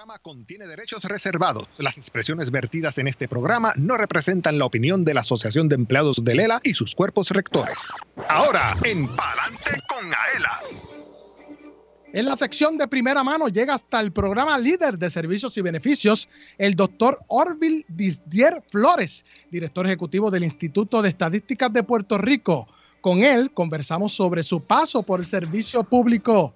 programa contiene derechos reservados. Las expresiones vertidas en este programa no representan la opinión de la Asociación de Empleados de Lela y sus cuerpos rectores. Ahora, en Palante con Aela. En la sección de primera mano llega hasta el programa líder de servicios y beneficios, el doctor Orville Disdier Flores, director ejecutivo del Instituto de Estadísticas de Puerto Rico. Con él conversamos sobre su paso por el servicio público.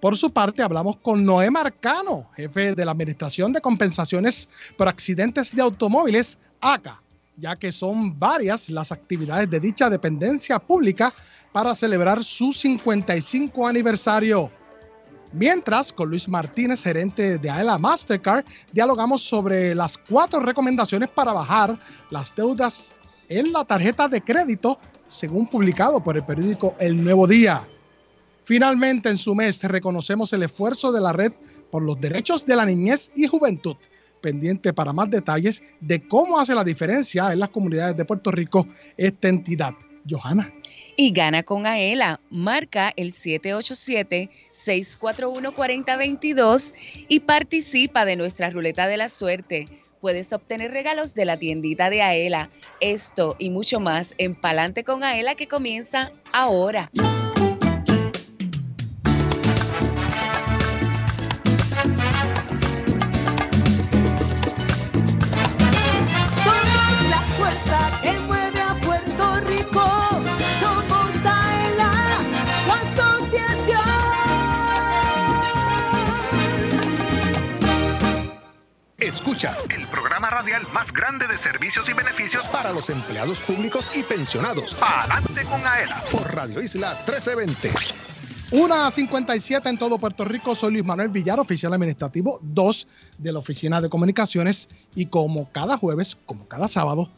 Por su parte, hablamos con Noé Marcano, jefe de la Administración de Compensaciones por Accidentes de Automóviles, ACA, ya que son varias las actividades de dicha dependencia pública para celebrar su 55 aniversario. Mientras, con Luis Martínez, gerente de AELA Mastercard, dialogamos sobre las cuatro recomendaciones para bajar las deudas en la tarjeta de crédito, según publicado por el periódico El Nuevo Día. Finalmente, en su mes reconocemos el esfuerzo de la red por los derechos de la niñez y juventud. Pendiente para más detalles de cómo hace la diferencia en las comunidades de Puerto Rico esta entidad. Johanna. Y gana con Aela. Marca el 787-641-4022 y participa de nuestra ruleta de la suerte. Puedes obtener regalos de la tiendita de Aela. Esto y mucho más en Palante con Aela que comienza ahora. Escuchas el programa radial más grande de servicios y beneficios para los empleados públicos y pensionados. Adelante con AELA por Radio Isla 1320. Una 57 en todo Puerto Rico. Soy Luis Manuel Villar, oficial administrativo 2 de la Oficina de Comunicaciones. Y como cada jueves, como cada sábado,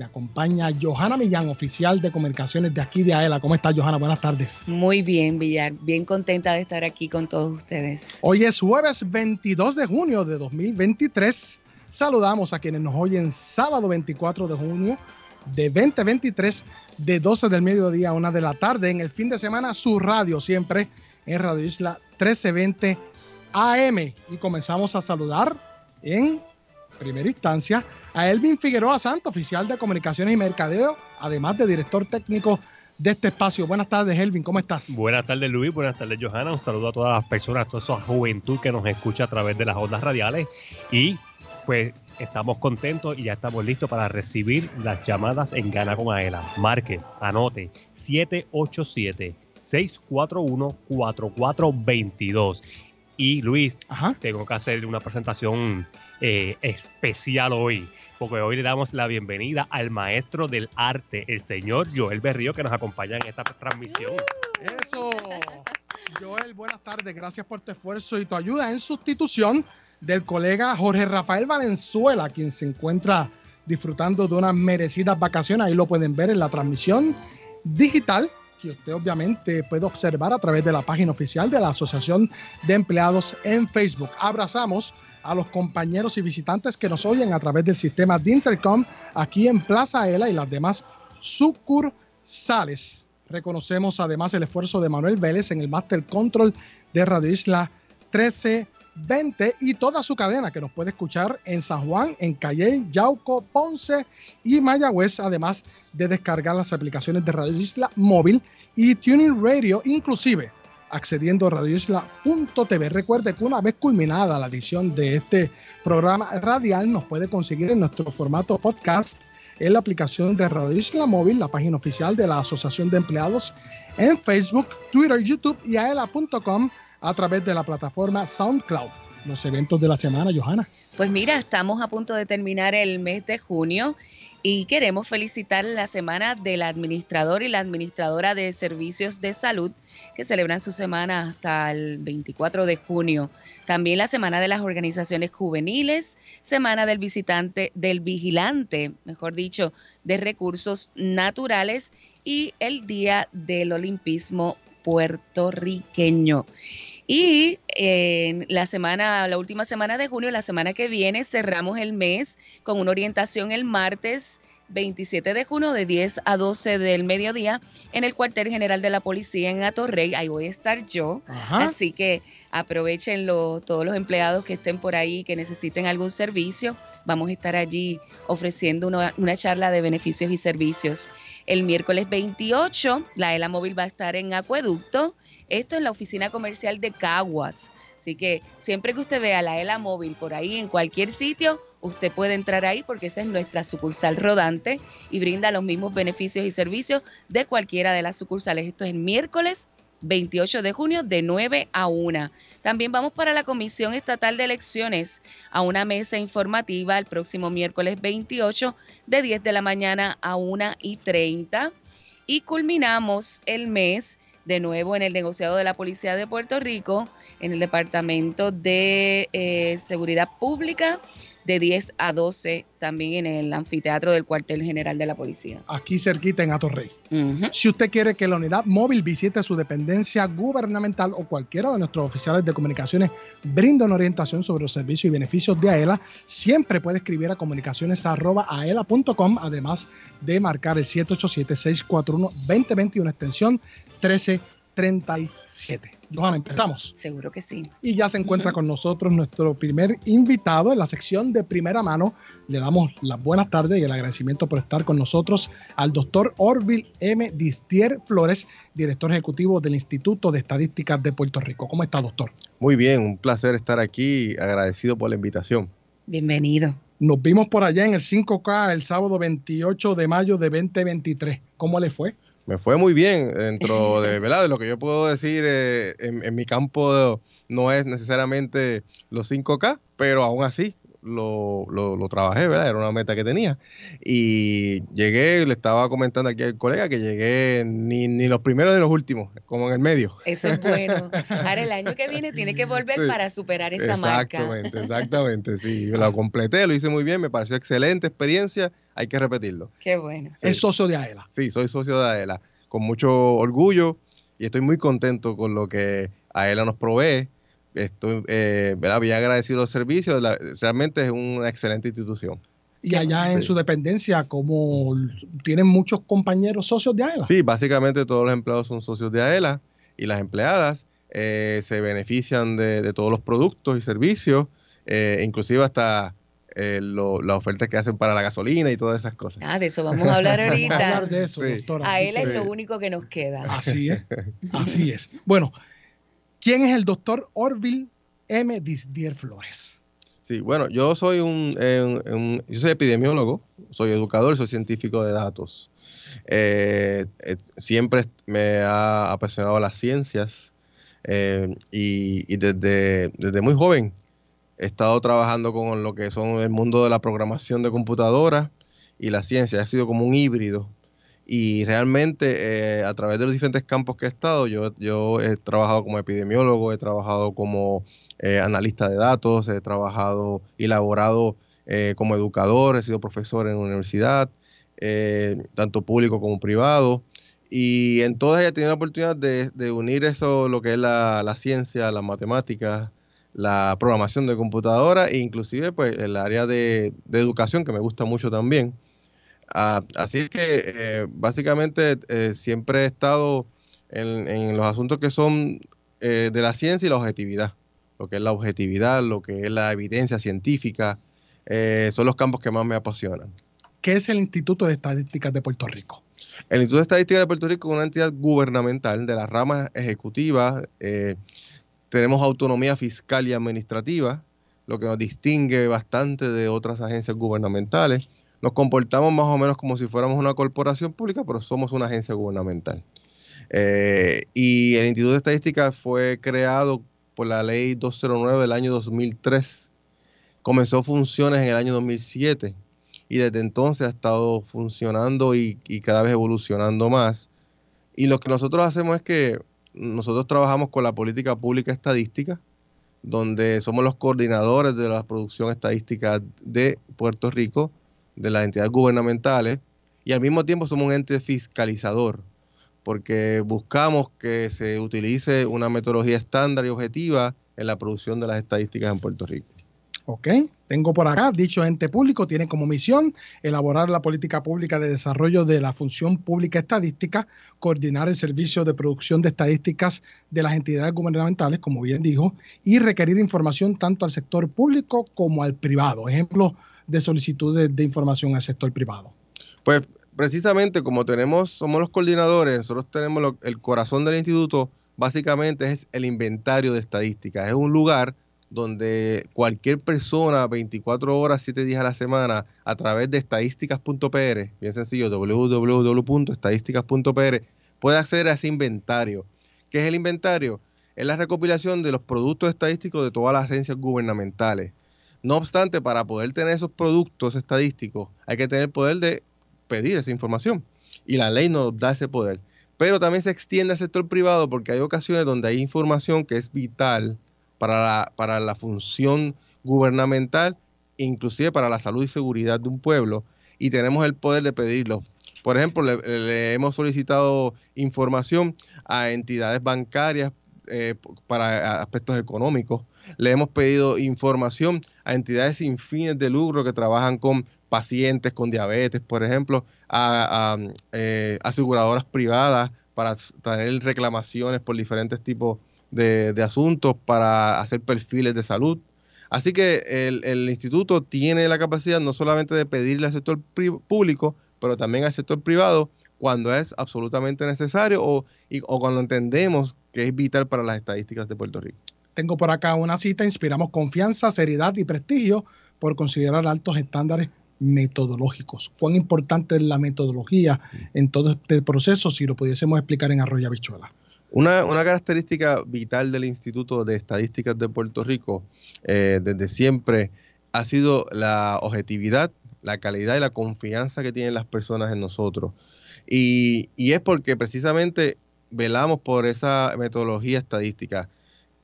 me acompaña Johanna Millán, oficial de comunicaciones de aquí de AELA. ¿Cómo estás, Johanna? Buenas tardes. Muy bien, Villar. Bien contenta de estar aquí con todos ustedes. Hoy es jueves 22 de junio de 2023. Saludamos a quienes nos oyen sábado 24 de junio de 2023, de 12 del mediodía a 1 de la tarde. En el fin de semana, su radio siempre en Radio Isla 1320 AM. Y comenzamos a saludar en primera instancia a Elvin Figueroa Santo, oficial de comunicaciones y mercadeo, además de director técnico de este espacio. Buenas tardes, Elvin, ¿cómo estás? Buenas tardes, Luis. Buenas tardes, Johanna. Un saludo a todas las personas, a toda esa juventud que nos escucha a través de las ondas radiales. Y pues estamos contentos y ya estamos listos para recibir las llamadas en Gana con Aela. Marque, anote 787 641 4422 y Luis, tengo que hacer una presentación eh, especial hoy, porque hoy le damos la bienvenida al maestro del arte, el señor Joel Berrío, que nos acompaña en esta transmisión. Eso. Joel, buenas tardes. Gracias por tu esfuerzo y tu ayuda en sustitución del colega Jorge Rafael Valenzuela, quien se encuentra disfrutando de unas merecidas vacaciones. Ahí lo pueden ver en la transmisión digital que usted obviamente puede observar a través de la página oficial de la Asociación de Empleados en Facebook. Abrazamos a los compañeros y visitantes que nos oyen a través del sistema de Intercom aquí en Plaza Ela y las demás sucursales. Reconocemos además el esfuerzo de Manuel Vélez en el Master Control de Radio Isla 13 20 y toda su cadena que nos puede escuchar en San Juan, en Calle, Yauco, Ponce y Mayagüez, además de descargar las aplicaciones de Radio Isla Móvil y Tuning Radio, inclusive accediendo a radioisla.tv. Recuerde que una vez culminada la edición de este programa radial, nos puede conseguir en nuestro formato podcast en la aplicación de Radio Isla Móvil, la página oficial de la Asociación de Empleados en Facebook, Twitter, YouTube y aela.com a través de la plataforma SoundCloud. Los eventos de la semana, Johanna. Pues mira, estamos a punto de terminar el mes de junio y queremos felicitar la semana del administrador y la administradora de servicios de salud que celebran su semana hasta el 24 de junio. También la semana de las organizaciones juveniles, semana del visitante, del vigilante, mejor dicho, de recursos naturales y el día del olimpismo puertorriqueño. Y en la semana, la última semana de junio, la semana que viene, cerramos el mes con una orientación el martes 27 de junio de 10 a 12 del mediodía en el cuartel general de la policía en Atorrey. Ahí voy a estar yo. Así que aprovechenlo todos los empleados que estén por ahí, que necesiten algún servicio. Vamos a estar allí ofreciendo una, una charla de beneficios y servicios. El miércoles 28, la ELA móvil va a estar en Acueducto. Esto en la oficina comercial de Caguas. Así que siempre que usted vea la ELA móvil por ahí en cualquier sitio, usted puede entrar ahí porque esa es nuestra sucursal rodante y brinda los mismos beneficios y servicios de cualquiera de las sucursales. Esto es el miércoles 28 de junio de 9 a 1. También vamos para la Comisión Estatal de Elecciones a una mesa informativa el próximo miércoles 28 de 10 de la mañana a 1 y 30. Y culminamos el mes de nuevo en el negociado de la Policía de Puerto Rico, en el Departamento de eh, Seguridad Pública de 10 a 12 también en el anfiteatro del cuartel general de la policía. Aquí cerquita en Atorrey. Si usted quiere que la unidad móvil visite su dependencia gubernamental o cualquiera de nuestros oficiales de comunicaciones brinden orientación sobre los servicios y beneficios de AELA, siempre puede escribir a comunicaciones.aela.com, además de marcar el 787-641-2021, extensión 13 37. Johanna, empezamos. Seguro que sí. Y ya se encuentra con nosotros nuestro primer invitado en la sección de primera mano. Le damos las buenas tardes y el agradecimiento por estar con nosotros al doctor Orville M. Distier Flores, director ejecutivo del Instituto de Estadísticas de Puerto Rico. ¿Cómo está, doctor? Muy bien, un placer estar aquí. Agradecido por la invitación. Bienvenido. Nos vimos por allá en el 5K el sábado 28 de mayo de 2023. ¿Cómo le fue? Me fue muy bien dentro de, ¿verdad? de lo que yo puedo decir eh, en, mi campo no es necesariamente los 5K, pero aún así lo, lo, trabajé, ¿verdad? Era una meta que tenía. Y llegué, le estaba comentando aquí al colega que llegué ni, ni los primeros ni los últimos, como en el medio. Eso es bueno. Ahora el año que viene tiene que volver para superar esa marca. Exactamente, exactamente, sí. Lo completé, lo hice muy bien, me pareció excelente experiencia, hay que repetirlo. Qué bueno. Es socio de AELA. Sí, soy socio de AELA, con mucho orgullo y estoy muy contento con lo que AELA nos provee estoy eh, bien agradecido los servicios, realmente es una excelente institución. Y allá en su dependencia, como tienen muchos compañeros socios de AELA. Sí, básicamente todos los empleados son socios de AELA y las empleadas eh, se benefician de, todos los productos y servicios, eh, inclusive hasta eh, las ofertas que hacen para la gasolina y todas esas cosas. Ah, de eso vamos a hablar ahorita. Vamos a hablar de eso, doctora. A él es lo único que nos queda. Así es, así es. Bueno, ¿Quién es el doctor Orville M. Disdier Flores? Sí, bueno, yo soy eh, un, yo soy epidemiólogo, soy educador, soy científico de datos. Eh, eh, siempre me ha apasionado las ciencias y, desde, desde, muy joven he estado trabajando con lo que son el mundo de la programación de computadoras y la ciencia. Ha sido como un híbrido y realmente eh, a través de los diferentes campos que he estado, yo, yo he trabajado como epidemiólogo, he trabajado como eh, analista de datos, he trabajado y laborado eh, como educador, he sido profesor en universidad, tanto público como privado. Y en todas he tenido la oportunidad de, unir eso, lo que es la, ciencia, las matemáticas, la programación de computadora e inclusive pues el área de, de educación que me gusta mucho también. Ah, así que eh, básicamente eh, siempre he estado en, los asuntos que son eh, de la ciencia y la objetividad. Lo que es la objetividad, lo que es la evidencia científica, son los campos que más me apasionan. ¿Qué es el Instituto de Estadísticas de Puerto Rico? El Instituto de Estadísticas de Puerto Rico es una entidad gubernamental de las ramas ejecutivas. tenemos autonomía fiscal y administrativa, lo que nos distingue bastante de otras agencias gubernamentales nos comportamos más o menos como si fuéramos una corporación pública, pero somos una agencia gubernamental. Eh, y el Instituto de Estadística fue creado por la ley 209 del año 2003. Comenzó funciones en el año 2007 y desde entonces ha estado funcionando y, y cada vez evolucionando más. Y lo que nosotros hacemos es que nosotros trabajamos con la política pública estadística, donde somos los coordinadores de la producción estadística de Puerto Rico de las entidades gubernamentales y al mismo tiempo somos un ente fiscalizador, porque buscamos que se utilice una metodología estándar y objetiva en la producción de las estadísticas en Puerto Rico. ¿Ok? Tengo por acá, dicho ente público tiene como misión elaborar la política pública de desarrollo de la función pública estadística, coordinar el servicio de producción de estadísticas de las entidades gubernamentales, como bien dijo, y requerir información tanto al sector público como al privado. Ejemplo de solicitudes de información al sector privado. Pues precisamente como tenemos, somos los coordinadores, nosotros tenemos el corazón del instituto, básicamente es el inventario de estadísticas. Es un lugar donde cualquier persona 24 horas, 7 días a la semana, a través de estadísticas.pr, bien sencillo, www.estadísticas.pr, puede acceder a ese inventario. ¿Qué es el inventario? Es la recopilación de los productos estadísticos de todas las agencias gubernamentales. No obstante, para poder tener esos productos estadísticos, hay que tener el poder de pedir esa información. Y la ley nos da ese poder. Pero también se extiende al sector privado porque hay ocasiones donde hay información que es vital para la, para la función gubernamental, inclusive para la salud y seguridad de un pueblo, y tenemos el poder de pedirlo. Por ejemplo, le, hemos solicitado información a entidades bancarias eh, para aspectos económicos. Le hemos pedido información a entidades sin fines de lucro que trabajan con pacientes con diabetes, por ejemplo, a, eh, aseguradoras privadas para tener reclamaciones por diferentes tipos de, asuntos para hacer perfiles de salud. Así que el, instituto tiene la capacidad no solamente de pedirle al sector público, pero también al sector privado cuando es absolutamente necesario o, o cuando entendemos que es vital para las estadísticas de Puerto Rico. Tengo por acá una cita, inspiramos confianza, seriedad y prestigio por considerar altos estándares metodológicos. ¿Cuán importante es la metodología en todo este proceso? Si lo pudiésemos explicar en Arroyo Bichuela. Una, característica vital del Instituto de Estadísticas de Puerto Rico eh, desde siempre ha sido la objetividad, la calidad y la confianza que tienen las personas en nosotros. Y, es porque precisamente velamos por esa metodología estadística.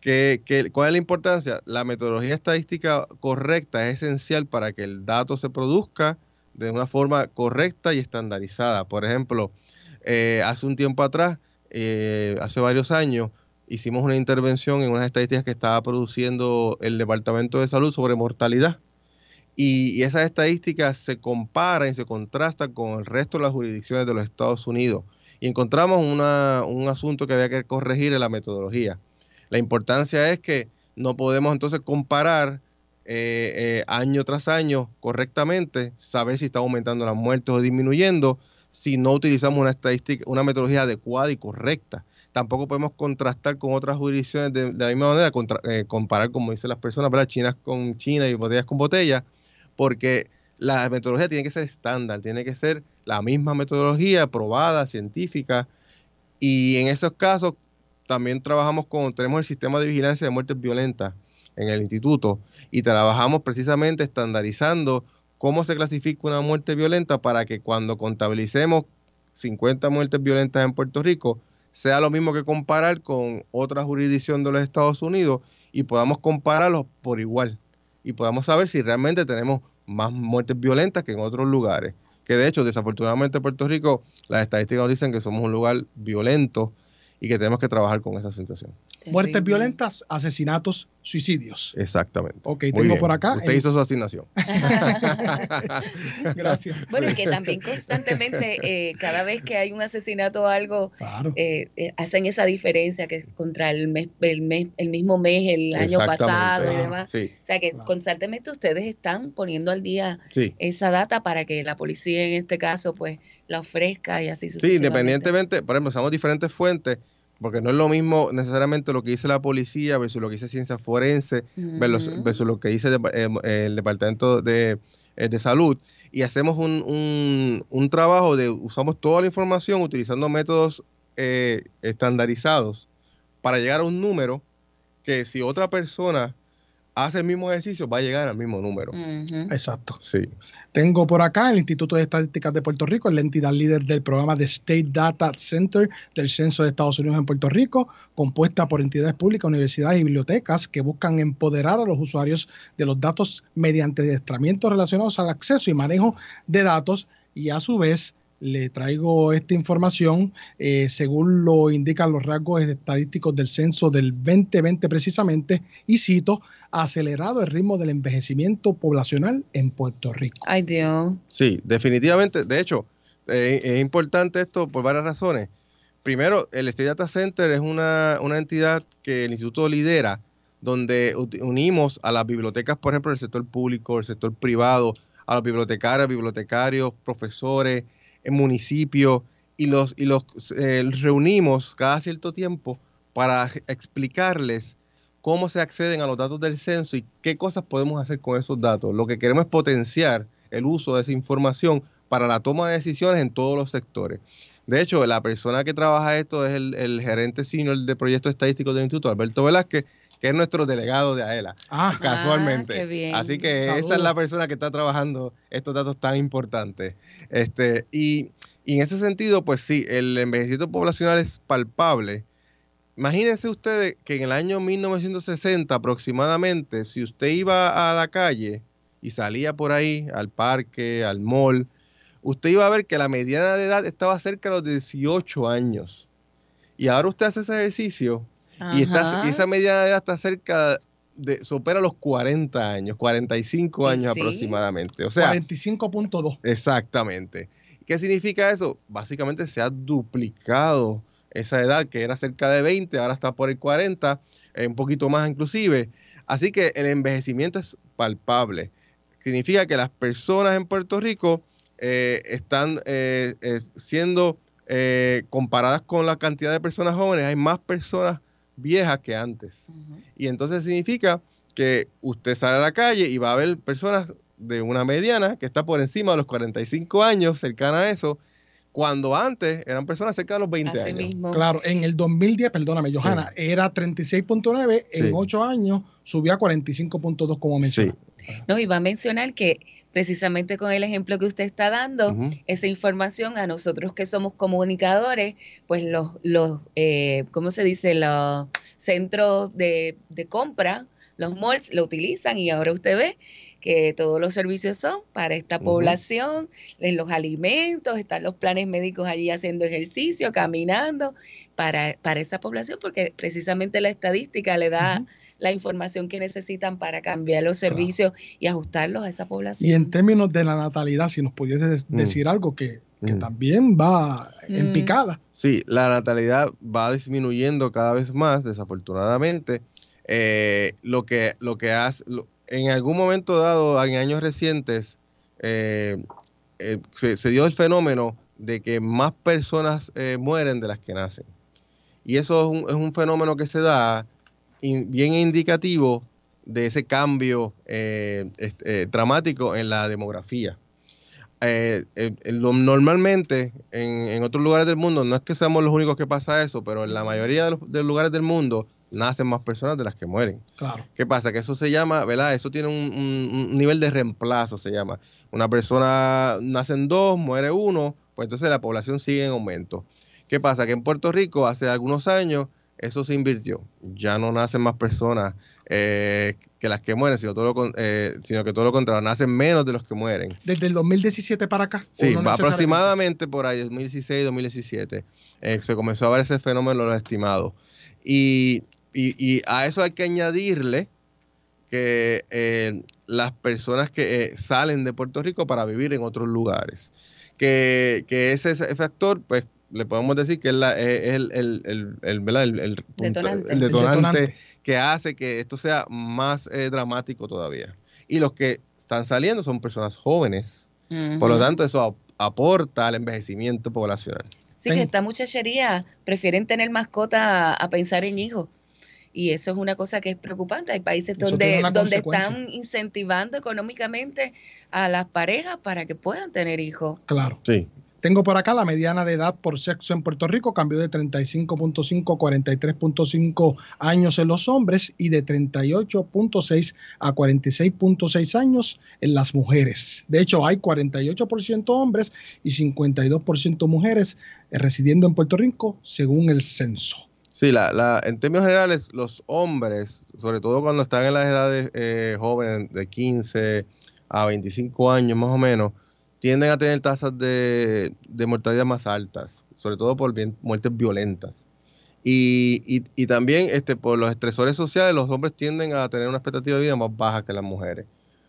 ¿Qué, cuál es la importancia? La metodología estadística correcta es esencial para que el dato se produzca de una forma correcta y estandarizada. Por ejemplo, eh, hace un tiempo atrás eh, hace varios años, hicimos una intervención en unas estadísticas que estaba produciendo el Departamento de Salud sobre mortalidad. Y, esas estadísticas se comparan y se contrastan con el resto de las jurisdicciones de los Estados Unidos. Y encontramos un asunto que había que corregir en la metodología. La importancia es que no podemos entonces comparar eh, eh, año tras año correctamente, saber si está aumentando las muertes o disminuyendo, si no utilizamos una estadística, una metodología adecuada y correcta. Tampoco podemos contrastar con otras jurisdicciones de, la misma manera, eh, comparar, como dicen las personas, ¿verdad? chinas con China y botellas con botellas, porque la metodología tiene que ser estándar, tiene que ser la misma metodología probada, científica, y en esos casos también trabajamos con, tenemos el sistema de vigilancia de muertes violentas en el instituto y trabajamos precisamente estandarizando cómo se clasifica una muerte violenta para que cuando contabilicemos 50 muertes violentas en Puerto Rico, sea lo mismo que comparar con otra jurisdicción de los Estados Unidos y podamos compararlos por igual y podamos saber si realmente tenemos más muertes violentas que en otros lugares. Que de hecho, desafortunadamente en Puerto Rico, las estadísticas nos dicen que somos un lugar violento y que tenemos que trabajar con esa situación. Muertes violentas, asesinatos, suicidios. Exactamente. Ok, tengo por acá. Usted hizo su asignación. Gracias. Bueno, y que también constantemente, eh, cada vez que hay un asesinato o algo, eh, eh, hacen esa diferencia que es contra el mes, el mes, el mismo mes, el año pasado y demás. O sea que constantemente ustedes están poniendo al día esa data para que la policía en este caso pues la ofrezca y así sucesivamente. Sí, independientemente, por ejemplo, usamos diferentes fuentes porque no es lo mismo necesariamente lo que dice la policía versus lo que dice ciencia forense versus, lo que dice eh, el Departamento de, eh, de, Salud. Y hacemos un, un, trabajo de, usamos toda la información utilizando métodos eh, estandarizados para llegar a un número que si otra persona hace el mismo ejercicio, va a llegar al mismo número. Exacto. Sí. Tengo por acá el Instituto de Estadísticas de Puerto Rico, la entidad líder del programa de State Data Center del Censo de Estados Unidos en Puerto Rico, compuesta por entidades públicas, universidades y bibliotecas que buscan empoderar a los usuarios de los datos mediante adiestramientos relacionados al acceso y manejo de datos y a su vez le traigo esta información eh, según lo indican los rasgos estadísticos del censo del 2020 precisamente, y cito, acelerado el ritmo del envejecimiento poblacional en Puerto Rico. Ay Dios. Sí, definitivamente. De hecho, eh, es importante esto por varias razones. Primero, el State Data Center es una, una entidad que el instituto lidera, donde unimos a las bibliotecas, por ejemplo, del sector público, el sector privado, a los bibliotecarios, bibliotecarios, profesores, municipios y los, y los eh, reunimos cada cierto tiempo para explicarles cómo se acceden a los datos del censo y qué cosas podemos hacer con esos datos. Lo que queremos es potenciar el uso de esa información para la toma de decisiones en todos los sectores. De hecho, la persona que trabaja esto es el, el gerente senior de proyectos estadísticos del instituto, Alberto Velázquez, que es nuestro delegado de AELA, ah, casualmente. Ah, Así que esa es la persona que está trabajando estos datos tan importantes. Este, y, en ese sentido, pues sí, el envejecimiento poblacional es palpable. Imagínense ustedes que en el año 1960 aproximadamente, si usted iba a la calle y salía por ahí al parque, al mall, usted iba a ver que la mediana de edad estaba cerca de los 18 años. Y ahora usted hace ese ejercicio y, esa mediana de edad está cerca de, supera los 40 años, 45 años aproximadamente. O sea, 45.2. Exactamente. ¿Qué significa eso? Básicamente se ha duplicado esa edad que era cerca de 20, ahora está por el 40, un poquito más inclusive. Así que el envejecimiento es palpable. Significa que las personas en Puerto Rico eh, están eh, eh, siendo comparadas con la cantidad de personas jóvenes. Hay más personas viejas que antes. Y entonces significa que usted sale a la calle y va a ver personas de una mediana que está por encima de los 45 años, cercana a eso, cuando antes eran personas cerca de los 20 años. Claro, en el 2010, perdóname, Johanna, era 36.9, en 8 años subía a 45.2 como mencioné. No, y va a mencionar que precisamente con el ejemplo que usted está dando, esa información a nosotros que somos comunicadores, pues los, los eh, ¿cómo se dice? Los centros de, de compra, los malls lo utilizan y ahora usted ve que todos los servicios son para esta población, en los alimentos, están los planes médicos allí haciendo ejercicio, caminando para, para esa población, porque precisamente la estadística le da la información que necesitan para cambiar los servicios y ajustarlos a esa población. Y en términos de la natalidad, si nos pudiese mm. decir algo que, mm. también va en mm. picada. Sí, la natalidad va disminuyendo cada vez más, desafortunadamente. Eh, lo que, lo que hace, en algún momento dado, en años recientes, eh, eh, se, dio el fenómeno de que más personas mueren de las que nacen. Y eso es un, es un fenómeno que se da bien indicativo de ese cambio eh, eh, dramático en la demografía. Eh, normalmente en, otros lugares del mundo, no es que seamos los únicos que pasa eso, pero en la mayoría de los, lugares del mundo nacen más personas de las que mueren. ¿Qué pasa? Que eso se llama, ¿verdad? Eso tiene un, nivel de reemplazo, se llama. Una persona nacen dos, muere uno, pues entonces la población sigue en aumento. ¿Qué pasa? Que en Puerto Rico hace algunos años eso se invirtió. Ya no nacen más personas eh, que las que mueren, sino, todo lo, eh, sino que todo lo contrario, nacen menos de los que mueren. ¿Desde el 2017 para acá? Sí, aproximadamente por ahí, 2016, 2017, eh, se comenzó a ver ese fenómeno lo estimado. Y, y, a eso hay que añadirle que las personas que salen de Puerto Rico para vivir en otros lugares. Que, que ese, ese factor, pues le podemos decir que es, el, el, el, detonante. que hace que esto sea más eh, dramático todavía. Y los que están saliendo son personas jóvenes. Por lo tanto, eso aporta al envejecimiento poblacional. Sí, que esta muchachería prefieren tener mascota a, pensar en hijos. Y eso es una cosa que es preocupante. Hay países donde, donde están incentivando económicamente a las parejas para que puedan tener hijos. Claro. Sí. Tengo por acá la mediana de edad por sexo en Puerto Rico, cambió de 35.5 a 43.5 años en los hombres y de 38.6 a 46.6 años en las mujeres. De hecho, hay 48% hombres y 52% mujeres residiendo en Puerto Rico, según el censo. Sí, la, en términos generales, los hombres, sobre todo cuando están en las edades eh, jóvenes de 15 a 25 años más o menos, tienden a tener tasas de, de mortalidad más altas, sobre todo por muertes violentas. Y, y- y también este, por los estresores sociales, los hombres tienden a tener una expectativa de vida más baja que las mujeres.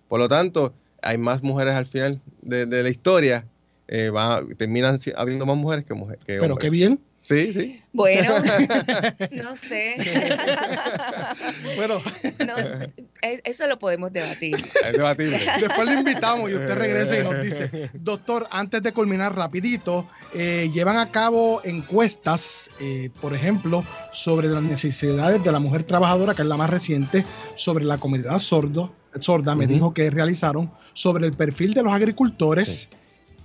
Por lo tanto, hay más mujeres al final de, de la historia, eh, va- terminan habiendo más mujeres que, mujeres, que Pero qué bien. Sí, sí. Bueno, no sé. Bueno, No, es- eso lo podemos debatir. Es debatible. después le invitamos y usted regresa y nos dice, doctor, antes de culminar rapidito, eh, llevan a cabo encuestas, eh, por ejemplo, sobre las necesidades de la mujer trabajadora, que es la más reciente, sobre la comunidad sordo, sorda, me dijo que realizaron, sobre el perfil de los agricultores,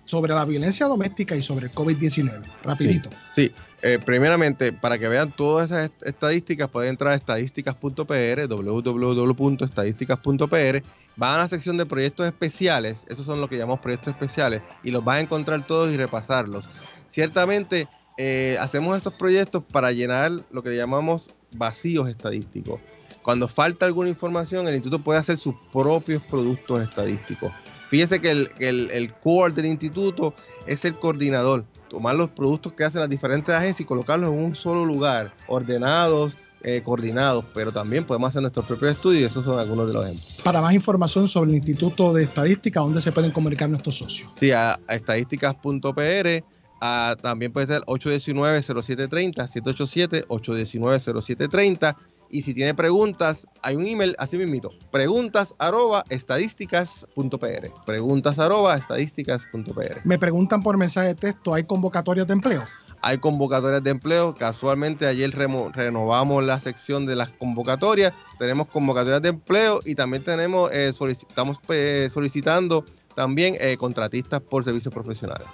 sobre la violencia doméstica y sobre el COVID-19. Rapidito. Sí, eh, primeramente, para que vean todas esas est- estadísticas, pueden entrar a estadísticas.pr, www.estadísticas.pr, van a la sección de proyectos especiales, esos son lo que llamamos proyectos especiales, y los vas a encontrar todos y repasarlos. Ciertamente, eh, hacemos estos proyectos para llenar lo que llamamos vacíos estadísticos. Cuando falta alguna información, el instituto puede hacer sus propios productos estadísticos. Fíjese que el, el, el core del instituto es el coordinador, tomar los productos que hacen las diferentes agencias y colocarlos en un solo lugar, ordenados, eh, coordinados, pero también podemos hacer nuestros propios estudios y esos son algunos de los ejemplos. Para más información sobre el Instituto de Estadística, ¿dónde se pueden comunicar nuestros socios? Sí, a, a estadísticas.pr, también puede ser 819-0730, 787-819-0730. Y si tiene preguntas, hay un email, así mismito, preguntas arroba estadísticas.pr, preguntas arroba estadísticas.pr. Me preguntan por mensaje de texto, ¿hay convocatorias de empleo? Hay convocatorias de empleo. Casualmente ayer remo- renovamos la sección de las convocatorias. Tenemos convocatorias de empleo y también tenemos eh, estamos eh, solicitando también eh, contratistas por servicios profesionales.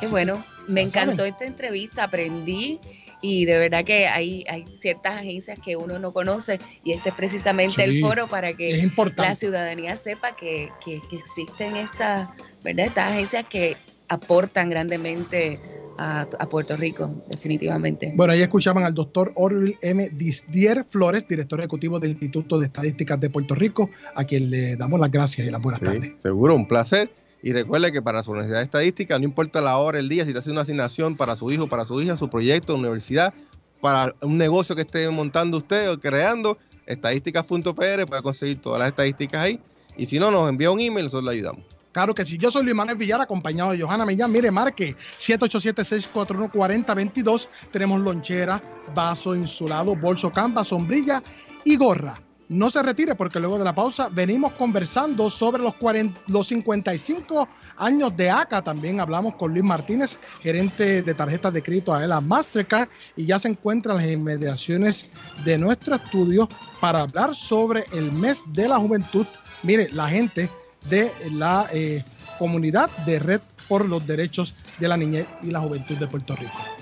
Qué bueno, me encantó esta entrevista, aprendí y de verdad que hay, hay ciertas agencias que uno no conoce y este es precisamente el foro para que la ciudadanía sepa que, que- que existen estas, ¿verdad? estas agencias que aportan grandemente a, a Puerto Rico, definitivamente. Bueno, ahí escuchaban al doctor Orville M. Disdier Flores, director ejecutivo del Instituto de Estadísticas de Puerto Rico, a quien le damos las gracias y las buenas Sí, tardes. seguro, un placer. Y recuerde que para su necesidad estadística, no importa la hora, el día, si te hace una asignación para su hijo, para su hija, su proyecto, universidad, para un negocio que esté montando usted o creando, estadísticas.pr puede conseguir todas las estadísticas ahí. Y si no, nos envía un email, nosotros le ayudamos. Claro que sí, yo soy Luis Manuel Villar, acompañado de Johanna Millán. Mire, marque 787-641-4022. Tenemos lonchera, vaso insulado, bolso camba, sombrilla y gorra. No se retire porque luego de la pausa venimos conversando sobre los, 40 los 55 años de ACA. También hablamos con Luis Martínez, gerente de tarjetas de crédito a la Mastercard, y ya se encuentran las inmediaciones de nuestro estudio para hablar sobre el mes de la juventud. Mire, la gente de la eh, comunidad de Red por los Derechos de la Niñez y la Juventud de Puerto Rico.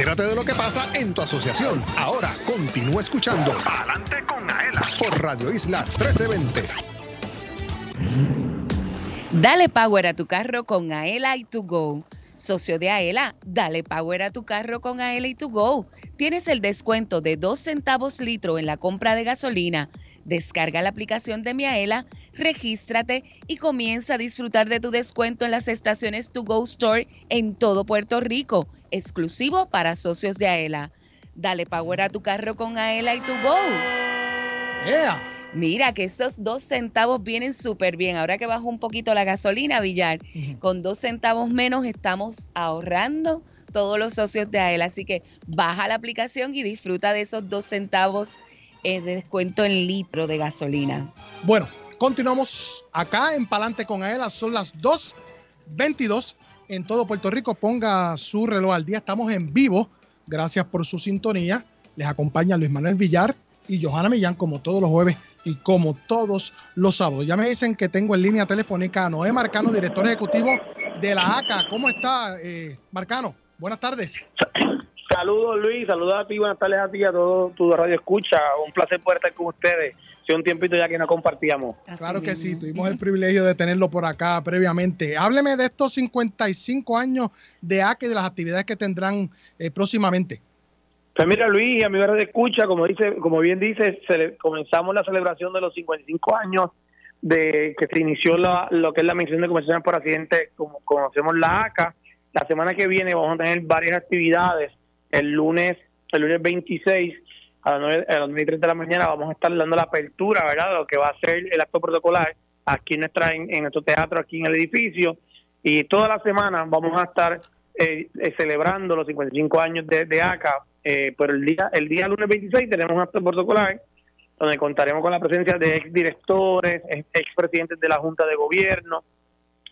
Entérate de lo que pasa en tu asociación. Ahora continúa escuchando Adelante con Aela por Radio Isla 1320. Dale power a tu carro con Aela y To Go. Socio de Aela, dale power a tu carro con Aela y To Go. Tienes el descuento de 2 centavos litro en la compra de gasolina. Descarga la aplicación de mi Aela, regístrate y comienza a disfrutar de tu descuento en las estaciones To Go Store en todo Puerto Rico, exclusivo para socios de Aela. Dale power a tu carro con Aela y To Go. Mira que esos dos centavos vienen súper bien. Ahora que bajó un poquito la gasolina, Villar, con dos centavos menos estamos ahorrando todos los socios de AEL. Así que baja la aplicación y disfruta de esos dos centavos eh, de descuento en litro de gasolina. Bueno, continuamos acá en Palante con AELA. Son las 2.22 en todo Puerto Rico. Ponga su reloj al día. Estamos en vivo. Gracias por su sintonía. Les acompaña Luis Manuel Villar y Johanna Millán como todos los jueves y como todos los sábados. Ya me dicen que tengo en línea telefónica a Noé Marcano, director ejecutivo de la ACA. ¿Cómo está, eh, Marcano? Buenas tardes. Saludos Luis, saludos a ti, buenas tardes a ti y a todo tu radio escucha. Un placer poder estar con ustedes. Hace un tiempito ya que no compartíamos. claro que sí, tuvimos el privilegio de tenerlo por acá previamente. Hábleme de estos 55 años de ACA y de las actividades que tendrán eh, próximamente. Pues mira Luis, a mi de escucha, como dice, como bien dice, comenzamos la celebración de los 55 años de que se inició la- lo que es la mención de conversaciones por accidente, como conocemos la ACA. La semana que viene vamos a tener varias actividades. El lunes, el lunes 26 a las 9, a las 9 y 30 de la mañana vamos a estar dando la apertura, ¿verdad? Lo que va a ser el acto protocolar aquí en, nuestra, en, en nuestro teatro, aquí en el edificio. Y toda la semana vamos a estar eh, eh, celebrando los 55 años de, de ACA. Eh, pero el día, el día lunes 26 tenemos un acto protocolar donde contaremos con la presencia de ex directores, ex presidentes de la Junta de Gobierno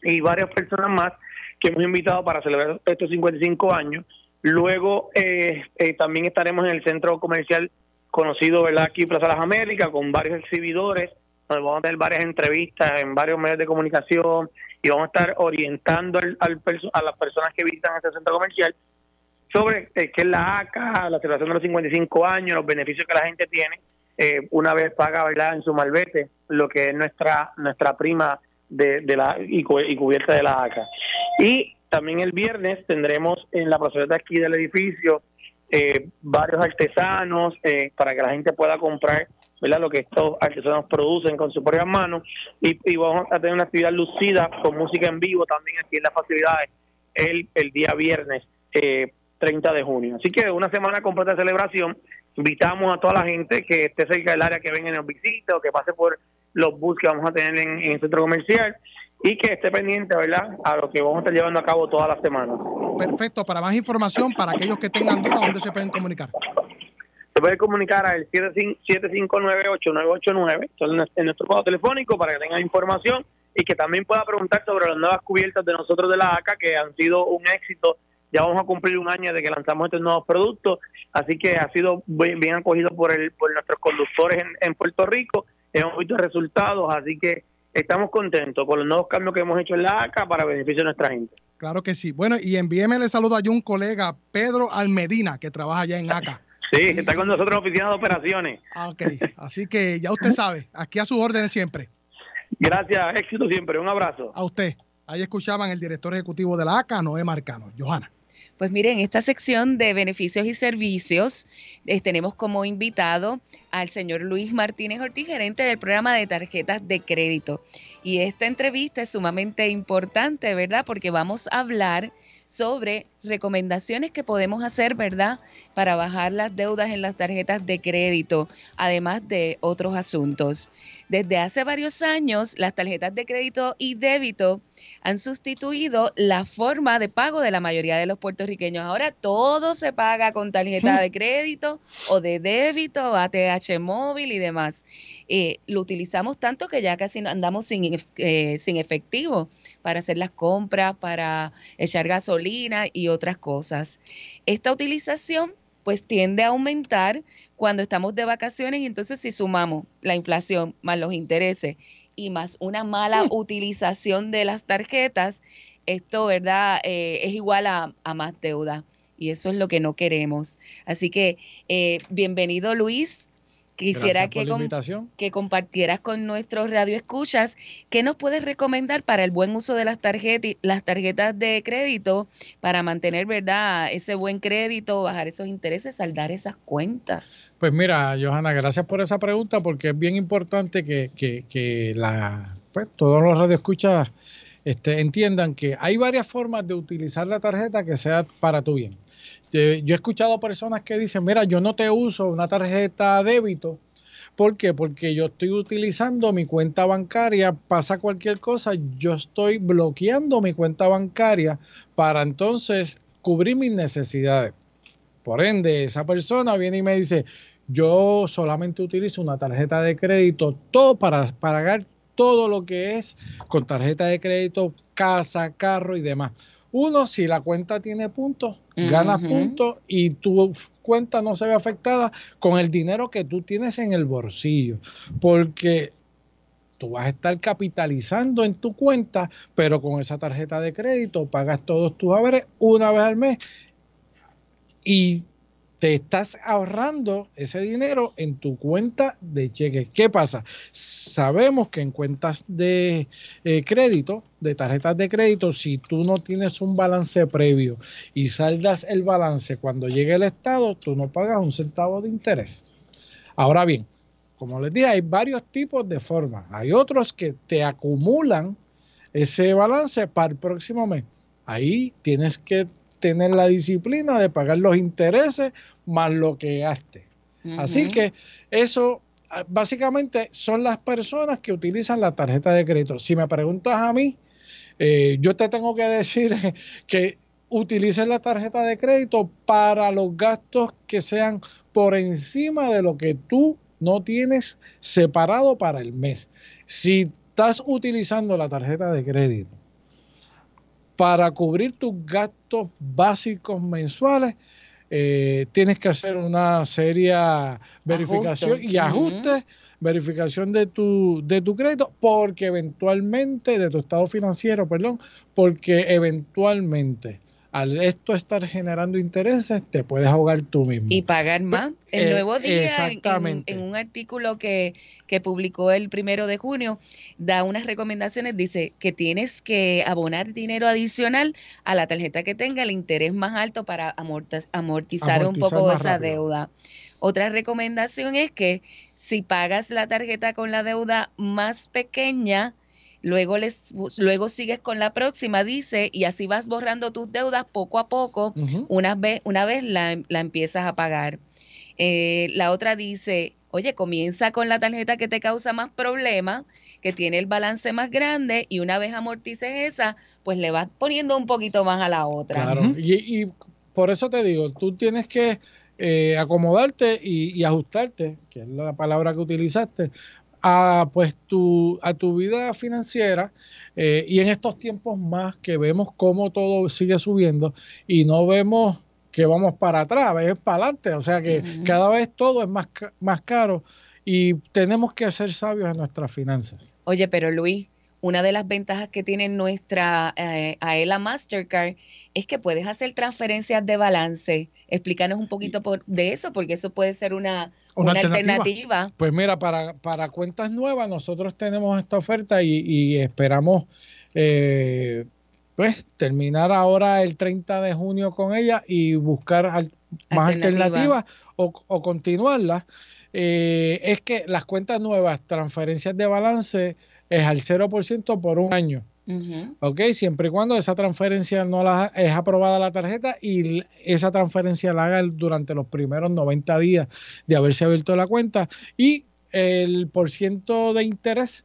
y varias personas más que hemos invitado para celebrar estos 55 años. Luego eh, eh, también estaremos en el centro comercial conocido, ¿verdad? Aquí Plaza Las Américas, con varios exhibidores, donde vamos a tener varias entrevistas en varios medios de comunicación y vamos a estar orientando al, al a las personas que visitan este centro comercial sobre eh, qué es la ACA, la celebración de los 55 años, los beneficios que la gente tiene eh, una vez paga verdad en su malvete lo que es nuestra nuestra prima de, de la y, y cubierta de la ACA. Y también el viernes tendremos en la plazoleta aquí del edificio eh, varios artesanos eh, para que la gente pueda comprar ¿verdad? lo que estos artesanos producen con sus propias manos y, y vamos a tener una actividad lucida con música en vivo también aquí en las facilidades el, el día viernes eh, 30 de junio. Así que una semana completa de celebración. Invitamos a toda la gente que esté cerca del área que venga y nos visite o que pase por los bus que vamos a tener en, en el centro comercial y que esté pendiente, ¿verdad?, a lo que vamos a estar llevando a cabo toda la semana. Perfecto. Para más información, para aquellos que tengan dudas, ¿dónde se pueden comunicar? se puede comunicar al 7598-989, esto es en nuestro cuadro telefónico para que tengan información y que también pueda preguntar sobre las nuevas cubiertas de nosotros de la ACA que han sido un éxito. Ya vamos a cumplir un año de que lanzamos estos nuevos productos, así que ha sido bien, bien acogido por, el, por nuestros conductores en, en Puerto Rico. Hemos visto resultados, así que estamos contentos con los nuevos cambios que hemos hecho en la ACA para beneficio de nuestra gente. Claro que sí. Bueno, y envíeme el saludo a un colega, Pedro Almedina, que trabaja allá en ACA. Sí, está con nosotros en la oficina de operaciones. Ah, ok, así que ya usted sabe, aquí a sus órdenes siempre. Gracias, éxito siempre, un abrazo. A usted. Ahí escuchaban el director ejecutivo de la ACA, Noé Marcano. Johanna. Pues miren, en esta sección de beneficios y servicios eh, tenemos como invitado al señor Luis Martínez Ortiz, gerente del programa de tarjetas de crédito. Y esta entrevista es sumamente importante, ¿verdad? Porque vamos a hablar sobre recomendaciones que podemos hacer, ¿verdad? Para bajar las deudas en las tarjetas de crédito, además de otros asuntos. Desde hace varios años, las tarjetas de crédito y débito han sustituido la forma de pago de la mayoría de los puertorriqueños. Ahora todo se paga con tarjeta de crédito o de débito, ATH móvil y demás. Eh, lo utilizamos tanto que ya casi andamos sin, eh, sin efectivo para hacer las compras, para echar gasolina y otras cosas. Esta utilización pues tiende a aumentar cuando estamos de vacaciones y entonces si sumamos la inflación más los intereses y más una mala utilización de las tarjetas, esto, ¿verdad? Eh, es igual a, más deuda y eso es lo que no queremos. Así que eh, bienvenido Luis. Quisiera que, que compartieras con nuestros radioescuchas qué nos puedes recomendar para el buen uso de las tarjetas, las tarjetas de crédito para mantener, ¿verdad? Ese buen crédito, bajar esos intereses, saldar esas cuentas. Pues mira, Johanna, gracias por esa pregunta porque es bien importante que, que, que la, pues, todos los radioescuchas este, entiendan que hay varias formas de utilizar la tarjeta que sea para tu bien. Yo he escuchado personas que dicen, mira, yo no te uso una tarjeta débito. ¿Por qué? Porque yo estoy utilizando mi cuenta bancaria, pasa cualquier cosa, yo estoy bloqueando mi cuenta bancaria para entonces cubrir mis necesidades. Por ende, esa persona viene y me dice, yo solamente utilizo una tarjeta de crédito, todo para pagar todo lo que es con tarjeta de crédito, casa, carro y demás. Uno, si la cuenta tiene puntos, ganas puntos y tu cuenta no se ve afectada con el dinero que tú tienes en el bolsillo. Porque tú vas a estar capitalizando en tu cuenta, pero con esa tarjeta de crédito pagas todos tus haberes una vez al mes y te estás ahorrando ese dinero en tu cuenta de cheques. ¿Qué pasa? Sabemos que en cuentas de eh, crédito, de tarjetas de crédito, si tú no tienes un balance previo y saldas el balance cuando llegue el Estado, tú no pagas un centavo de interés. Ahora bien, como les dije, hay varios tipos de formas. Hay otros que te acumulan ese balance para el próximo mes. Ahí tienes que tener la disciplina de pagar los intereses más lo que gaste. Así que eso ah, básicamente son las personas que utilizan la tarjeta de crédito. Si me preguntas a mí, eh, yo te tengo que decir que utilices la tarjeta de crédito para los gastos que sean por encima de lo que tú no tienes separado para el mes. Si estás utilizando la tarjeta de crédito para cubrir tus gastos básicos mensuales, eh, tienes que hacer una seria verificación y ajuste, verificación de tu, de tu crédito, porque eventualmente, de tu estado financiero, perdón, porque eventualmente al esto estar generando intereses, te puedes ahogar tú mismo. Y pagar más. El eh, nuevo día, en, un artículo que, que, publicó el primero de junio, da unas recomendaciones, dice que tienes que abonar dinero adicional a la tarjeta que tenga el interés más alto para amortizar, un poco esa deuda. Otra recomendación es que si pagas la tarjeta con la deuda más pequeña, Luego, les, luego sigues con la próxima, dice, y así vas borrando tus deudas poco a poco, una vez, una vez la, la empiezas a pagar. Eh, la otra dice, oye, comienza con la tarjeta que te causa más problemas, que tiene el balance más grande, y una vez amortices esa, pues le vas poniendo un poquito más a la otra. Claro, y, y por eso te digo, tú tienes que eh, acomodarte y, y ajustarte, que es la palabra que utilizaste, a pues tu a tu vida financiera eh, y en estos tiempos más que vemos cómo todo sigue subiendo y no vemos que vamos para atrás, es para adelante, o sea que cada vez todo es más más caro y tenemos que ser sabios en nuestras finanzas. Oye, pero Luis, una de las ventajas que tiene nuestra eh, AELA Mastercard es que puedes hacer transferencias de balance. Explícanos un poquito por- de eso, porque eso puede ser una, Una una alternativa. alternativa. Pues mira, para, para cuentas nuevas nosotros tenemos esta oferta y, y esperamos eh, pues terminar ahora el 30 de junio con ella y buscar al- más Alternativa. alternativas o, o continuarlas. Eh, es que las cuentas nuevas, transferencias de balance, es al 0% por un año. Ujú. ¿ok? Siempre y cuando esa transferencia no la es aprobada la tarjeta y esa transferencia la haga durante los primeros 90 días de haberse abierto la cuenta y el por ciento de interés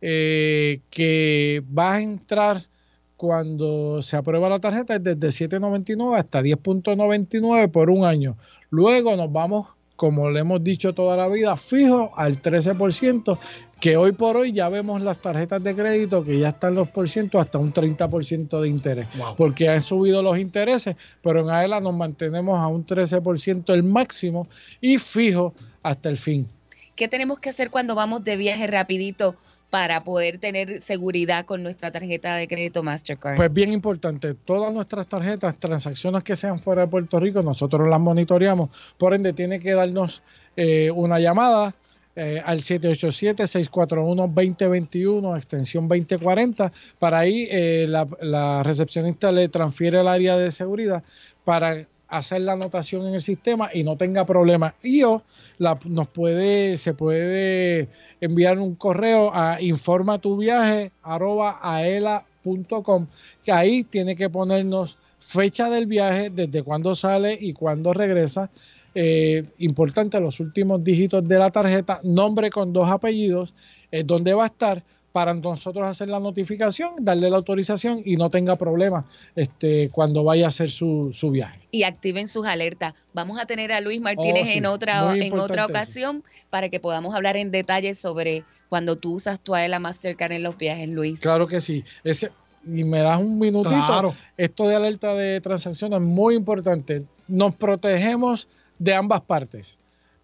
eh, que va a entrar cuando se aprueba la tarjeta es desde 7.99 hasta 10.99 por un año. Luego nos vamos, como le hemos dicho toda la vida, fijo al 13%, que hoy por hoy ya vemos las tarjetas de crédito que ya están los por ciento hasta un 30% de interés, porque han subido los intereses, pero en AELA nos mantenemos a un 13% el máximo y fijo hasta el fin. ¿Qué tenemos que hacer cuando vamos de viaje rapidito para poder tener seguridad con nuestra tarjeta de crédito Mastercard? Pues bien importante, todas nuestras tarjetas, transacciones que sean fuera de Puerto Rico, nosotros las monitoreamos, por ende tiene que darnos eh, una llamada eh, al 787-641-2021, extensión 2040, para ahí eh, la, la recepcionista le transfiere el área de seguridad para hacer la anotación en el sistema y no tenga problemas. Y o la, nos puede, se puede enviar un correo a informa tu viaje que ahí tiene que ponernos fecha del viaje, desde cuándo sale y cuándo regresa. Eh, importante, los últimos dígitos de la tarjeta, nombre con dos apellidos, eh, dónde va a estar para nosotros hacer la notificación, darle la autorización y no tenga problemas este, cuando vaya a hacer su, su viaje. y activen sus alertas. Vamos a tener a Luis Martínez Oh, sí, en otra en otra eso. ocasión para que podamos hablar en detalle sobre cuando tú usas tu AELA Mastercard en los viajes, Luis. Claro que sí. Ese, y me das un minutito. Claro. Esto de alerta de transacción es muy importante. Nos protegemos de ambas partes.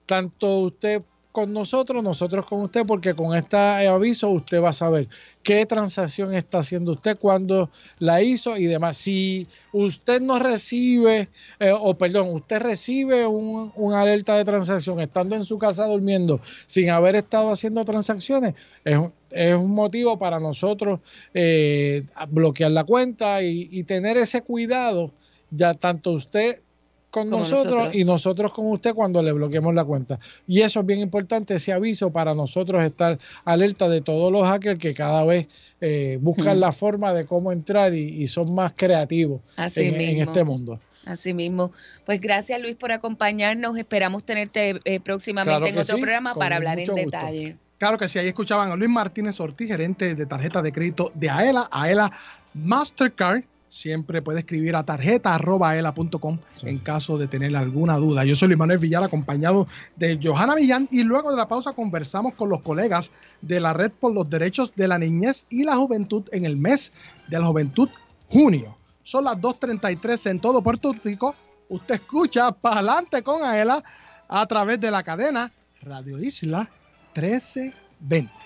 Tanto usted con nosotros, nosotros con usted, porque con este aviso usted va a saber qué transacción está haciendo usted, cuándo la hizo y demás. Si usted no recibe, eh, o perdón, usted recibe un, un alerta de transacción estando en su casa durmiendo sin haber estado haciendo transacciones, es, un- motivo para nosotros eh, bloquear la cuenta y tener ese cuidado, ya tanto usted con nosotros, nosotros. y nosotros con usted cuando le bloqueemos la cuenta. Y eso es bien importante, ese aviso para nosotros estar alerta de todos los hackers que cada vez eh, buscan la forma de cómo entrar y, y son más creativos Así en, en este mundo. Así mismo. Pues gracias Luis por acompañarnos. Esperamos tenerte eh, próximamente Claro en otro sí, programa para hablar en gusto. detalle. Claro que sí, ahí escuchaban a Luis Martínez Ortiz, gerente de tarjeta de crédito de AELA, AELA Mastercard. Siempre puede escribir a tarjeta.aela.com en caso de tener alguna duda. Yo soy Luis Manuel Villar, acompañado de Johanna Millán, y luego de la pausa conversamos con los colegas de la Red por los Derechos de la Niñez y la Juventud en el mes de la Juventud, junio. Son las 2.33 en todo Puerto Rico. Usted escucha para adelante con AELA a través de la cadena Radio Isla 1320.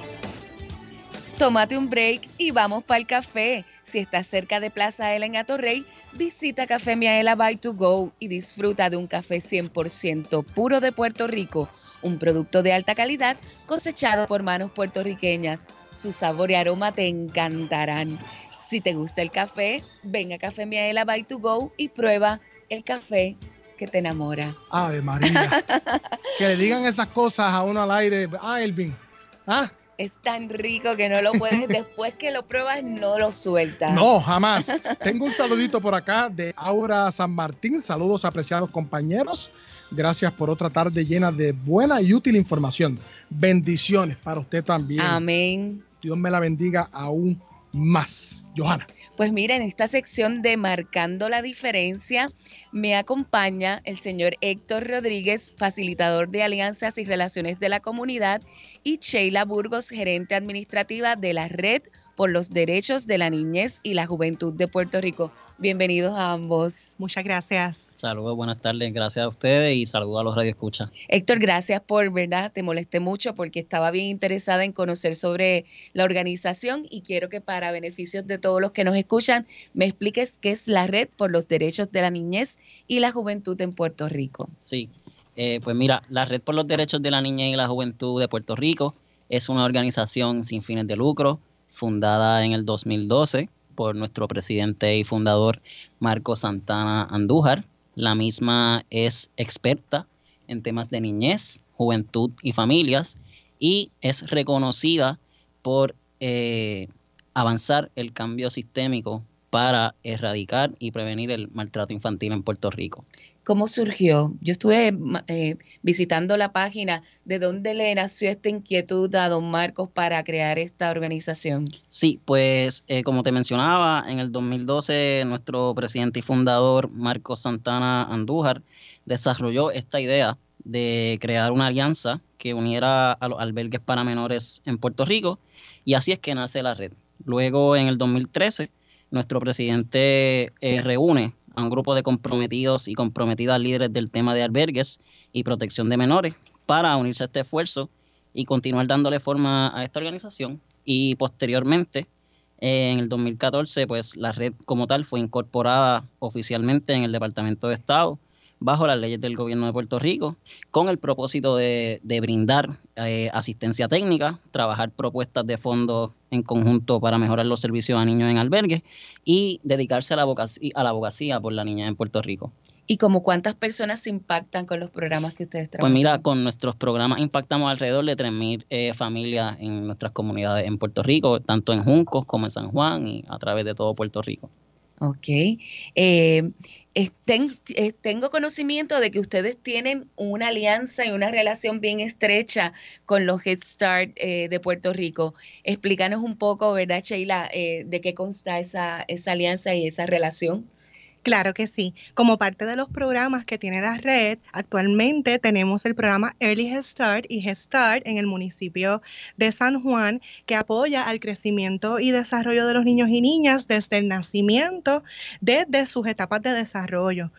Tómate un break y vamos para el café. Si estás cerca de Plaza Ela en Atorrey, visita Café Miaela by to go y disfruta de un café 100% puro de Puerto Rico, un producto de alta calidad cosechado por manos puertorriqueñas. Su sabor y aroma te encantarán. Si te gusta el café, ven a Café Miaela by to go y prueba el café que te enamora. Ave María. que le digan esas cosas a uno al aire. Ah, Elvin. Ah, Es tan rico que no lo puedes, después que lo pruebas, no lo sueltas. No, jamás. Tengo un saludito por acá de Aura San Martín. Saludos, apreciados compañeros. Gracias por otra tarde llena de buena y útil información. Bendiciones para usted también. Amén. Dios me la bendiga aún más. Johanna. Pues mira, en esta sección de Marcando la Diferencia me acompaña el señor Héctor Rodríguez, facilitador de Alianzas y Relaciones de la Comunidad, y Sheila Burgos, gerente administrativa de la Red por los Derechos de la Niñez y la Juventud de Puerto Rico. Bienvenidos a ambos. Muchas gracias. Saludos, buenas tardes. Gracias a ustedes y saludos a los radioescuchas. Héctor, gracias por, ¿verdad? Te molesté mucho porque estaba bien interesada en conocer sobre la organización y quiero que para beneficios de todos los que nos escuchan me expliques qué es la Red por los Derechos de la Niñez y la Juventud en Puerto Rico. Sí, eh, pues mira, la Red por los Derechos de la Niña y la Juventud de Puerto Rico es una organización sin fines de lucro, fundada en el 2012 por nuestro presidente y fundador Marco Santana Andújar. La misma es experta en temas de niñez, juventud y familias y es reconocida por eh, avanzar el cambio sistémico para erradicar y prevenir el maltrato infantil en Puerto Rico. ¿Cómo surgió? Yo estuve eh, visitando la página. ¿De dónde le nació esta inquietud a don Marcos para crear esta organización? Sí, pues eh, como te mencionaba, en el 2012 nuestro presidente y fundador Marcos Santana Andújar desarrolló esta idea de crear una alianza que uniera a los albergues para menores en Puerto Rico y así es que nace la red. Luego en el 2013 nuestro presidente eh, reúne a un grupo de comprometidos y comprometidas líderes del tema de albergues y protección de menores para unirse a este esfuerzo y continuar dándole forma a esta organización. Y posteriormente en el 2014 pues la red como tal fue incorporada oficialmente en el Departamento de Estado bajo las leyes del gobierno de Puerto Rico, con el propósito de, de brindar eh, asistencia técnica, trabajar propuestas de fondos en conjunto para mejorar los servicios a niños en albergues y dedicarse a la abogacía, a la abogacía por la niña en Puerto Rico. ¿Y como cuántas personas se impactan con los programas que ustedes Pues trabajan? mira, con nuestros programas impactamos alrededor de 3.000 eh, familias en nuestras comunidades en Puerto Rico, tanto en Juncos como en San Juan y a través de todo Puerto Rico. Ok. Eh, es- ten- eh, tengo conocimiento de que ustedes tienen una alianza y una relación bien estrecha con los Head Start eh, de Puerto Rico. Explícanos un poco, ¿verdad, Sheila, eh, de qué consta esa, esa alianza y esa relación? Claro que sí. Como parte de los programas que tiene la red, actualmente tenemos el programa Early Head Start y Head Start en el municipio de San Juan, que apoya al crecimiento y desarrollo de los niños y niñas desde el nacimiento, desde sus etapas de desarrollo.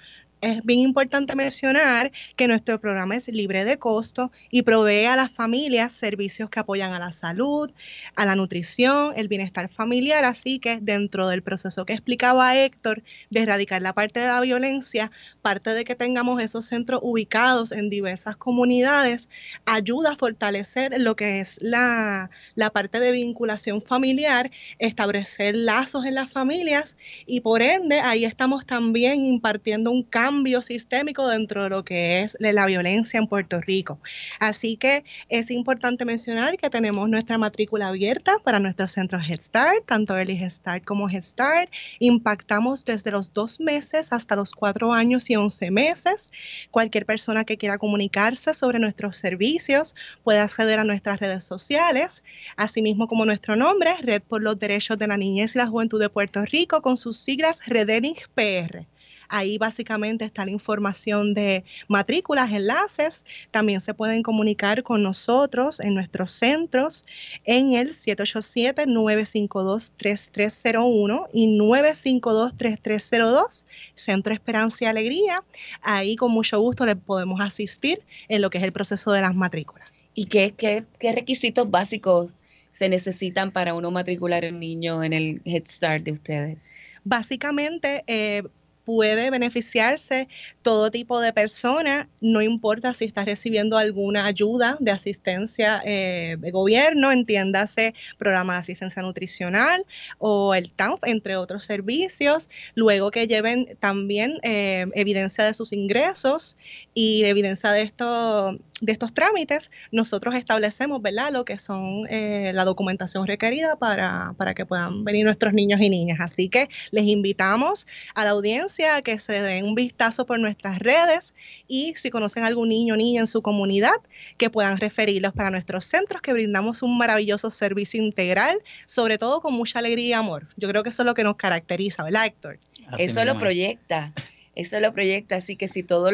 Es bien importante mencionar que nuestro programa es libre de costo y provee a las familias servicios que apoyan a la salud, a la nutrición, el bienestar familiar, así que dentro del proceso que explicaba Héctor de erradicar la parte de la violencia, parte de que tengamos esos centros ubicados en diversas comunidades, ayuda a fortalecer lo que es la, la parte de vinculación familiar, establecer lazos en las familias y por ende ahí estamos también impartiendo un cambio sistémico dentro de lo que es la violencia en Puerto Rico. Así que es importante mencionar que tenemos nuestra matrícula abierta para nuestros centros Head Start, tanto Early Head Start como Head Start. Impactamos desde los dos meses hasta los cuatro años y once meses. Cualquier persona que quiera comunicarse sobre nuestros servicios puede acceder a nuestras redes sociales, asimismo como nuestro nombre, Red por los Derechos de la Niñez y la Juventud de Puerto Rico, con sus siglas Redening PR. Ahí básicamente está la información de matrículas, enlaces. También se pueden comunicar con nosotros en nuestros centros en el 787-952-3301 y 952-3302, Centro Esperanza y Alegría. Ahí con mucho gusto les podemos asistir en lo que es el proceso de las matrículas. ¿Y qué, qué, qué requisitos básicos se necesitan para uno matricular un niño en el Head Start de ustedes? Básicamente, eh, puede beneficiarse todo tipo de persona, no importa si está recibiendo alguna ayuda de asistencia eh, de gobierno, entiéndase programa de asistencia nutricional o el TANF, entre otros servicios, luego que lleven también eh, evidencia de sus ingresos y evidencia de, esto, de estos trámites, nosotros establecemos ¿verdad? lo que son eh, la documentación requerida para, para que puedan venir nuestros niños y niñas. Así que les invitamos a la audiencia que se den un vistazo por nuestras redes y si conocen a algún niño o niña en su comunidad, que puedan referirlos para nuestros centros, que brindamos un maravilloso servicio integral, sobre todo con mucha alegría y amor. Yo creo que eso es lo que nos caracteriza, ¿verdad, Héctor? Eso lo proyecta. Eso lo proyecta, así que si todas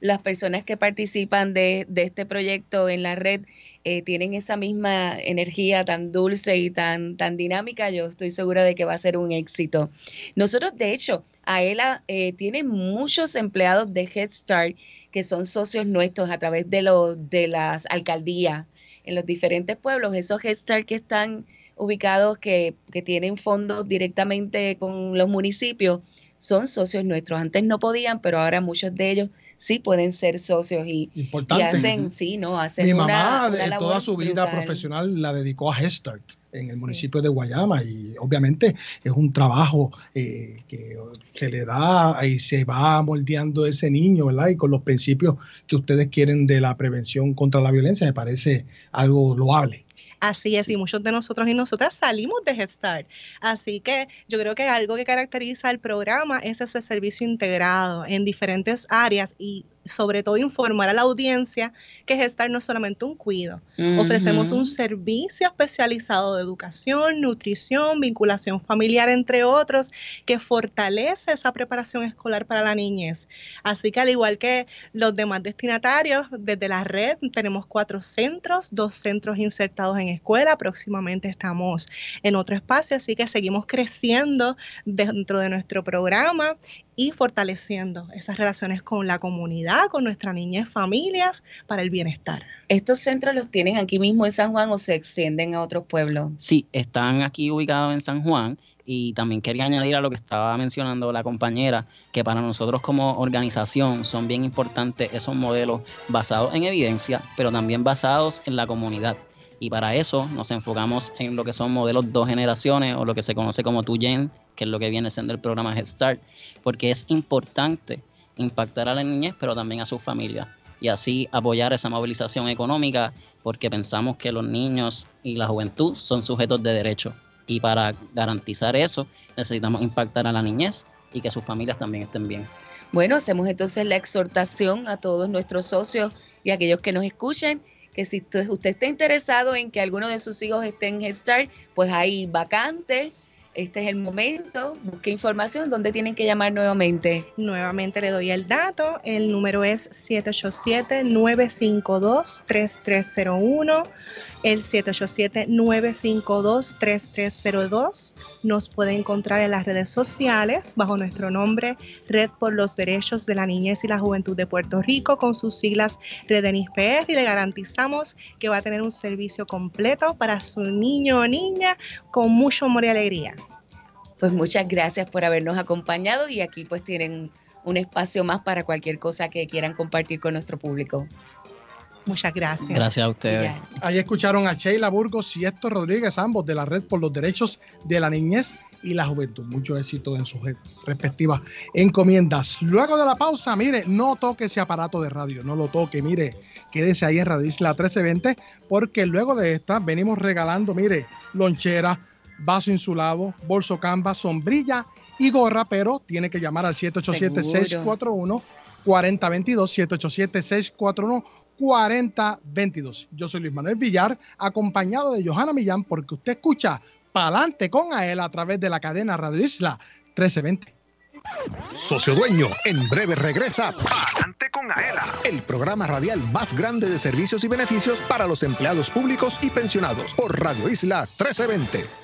las personas que participan de, de, este proyecto en la red eh, tienen esa misma energía tan dulce y tan, tan dinámica, yo estoy segura de que va a ser un éxito. Nosotros, de hecho, AELA eh, tiene muchos empleados de Head Start que son socios nuestros a través de, los de las alcaldías en los diferentes pueblos, esos Head Start que están ubicados, que, que tienen fondos directamente con los municipios, son socios nuestros. Antes no podían, pero ahora muchos de ellos sí pueden ser socios y, y hacen, sí, no, hacen Mi mamá una labor toda su vida brutal. profesional la dedicó a Hestart en el sí. municipio de Guayama y obviamente es un trabajo eh, que se le da y se va moldeando ese niño, ¿verdad? Y con los principios que ustedes quieren de la prevención contra la violencia me parece algo loable. Así es, y muchos de nosotros y nosotras salimos de Head Start. Así que yo creo que algo que caracteriza el programa es ese servicio integrado en diferentes áreas y sobre todo informar a la audiencia que Head Start no es solamente un cuido. Uh -huh. Ofrecemos un servicio especializado de educación, nutrición, vinculación familiar, entre otros, que fortalece esa preparación escolar para la niñez. Así que al igual que los demás destinatarios, desde la red tenemos cuatro centros, dos centros insertados en escuela, próximamente estamos en otro espacio, así que seguimos creciendo dentro de nuestro programa y fortaleciendo esas relaciones con la comunidad, con nuestras niñas familias, para el bienestar. ¿Estos centros los tienes aquí mismo en San Juan o se extienden a otros pueblos? Sí, están aquí ubicados en San Juan Y también quería añadir a lo que estaba mencionando la compañera, que para nosotros como organización son bien importantes esos modelos basados en evidencia, pero también basados en la comunidad. Y para eso nos enfocamos en lo que son modelos dos generaciones o lo que se conoce como Two Gen, que es lo que viene siendo el programa Head Start, porque es importante impactar a la niñez, pero también a su familia y así apoyar esa movilización económica, porque pensamos que los niños y la juventud son sujetos de derecho. Y para garantizar eso, necesitamos impactar a la niñez y que sus familias también estén bien. Bueno, hacemos entonces la exhortación a todos nuestros socios y aquellos que nos escuchen que si usted, está interesado en que alguno de sus hijos esté en Head Start, pues hay vacantes. Este es el momento. Busque información. ¿Dónde tienen que llamar nuevamente? Nuevamente le doy el dato. El número es 787-952-3301. El 787-952-3302. Nos puede encontrar en las redes sociales bajo nuestro nombre Red por los Derechos de la Niñez y la Juventud de Puerto Rico con sus siglas Redenis PR y le garantizamos que va a tener un servicio completo para su niño o niña con mucho amor y alegría. Pues muchas gracias por habernos acompañado y aquí pues tienen un espacio más para cualquier cosa que quieran compartir con nuestro público. Muchas gracias. Gracias a ustedes. Ahí escucharon a Sheila Burgos y Héctor Rodríguez, ambos de la Red por los Derechos de la Niñez y la Juventud. Mucho éxito en sus respectivas encomiendas. Luego de la pausa, mire, no toque ese aparato de radio, no lo toque, mire, quédese ahí en Radio Isla 1320, porque luego de esta venimos regalando, mire, lonchera, vaso insulado, bolso canvas, sombrilla y gorra, pero tiene que llamar al 787-641. 4022 787 641 4022. Yo soy Luis Manuel Villar, acompañado de Johanna Millán, porque usted escucha Palante con AEL a través de la cadena Radio Isla 1320. Socio Dueño, en breve regresa Palante con Aela, el programa radial más grande de servicios y beneficios para los empleados públicos y pensionados por Radio Isla 1320.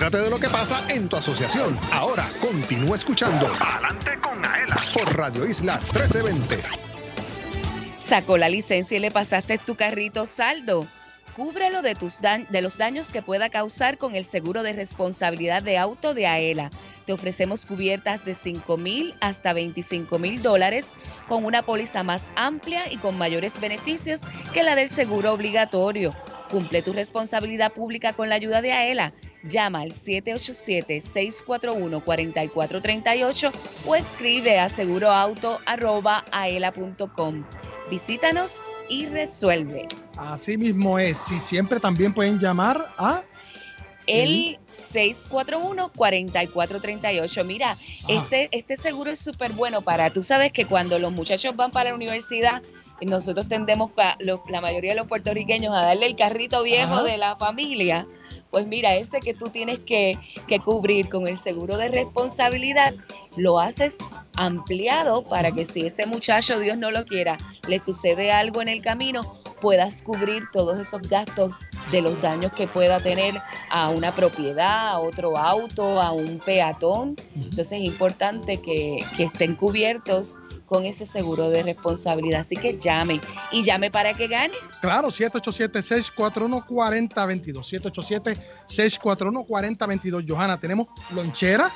Entérate de lo que pasa en tu asociación. Ahora continúa escuchando Adelante con Aela por Radio Isla 1320. Sacó la licencia y le pasaste tu carrito saldo. Cúbrelo de, los daños que pueda causar con el seguro de responsabilidad de auto de AELA. Te ofrecemos cubiertas de 5 mil hasta 25 mil dólares con una póliza más amplia y con mayores beneficios que la del seguro obligatorio. Cumple tu responsabilidad pública con la ayuda de AELA. Llama al 787-641-4438 o escribe a seguroauto.aela.com. Visítanos y resuelve. Así mismo es. Si siempre también pueden llamar a El 641-4438. Mira, este, este seguro es súper bueno para, tú sabes que cuando los muchachos van para la universidad, nosotros tendemos, pa- lo- la mayoría de los puertorriqueños, a darle el carrito viejo de la familia. Pues mira, ese que tú tienes que, que cubrir con el seguro de responsabilidad, lo haces ampliado para que si ese muchacho, Dios no lo quiera, le sucede algo en el camino, puedas cubrir todos esos gastos de los daños que pueda tener a una propiedad, a otro auto, a un peatón. Entonces es importante que, que estén cubiertos con ese seguro de responsabilidad. Así que llame y llame para que gane. Claro, 787-641-4022. 787-641-4022. Johanna, tenemos lonchera.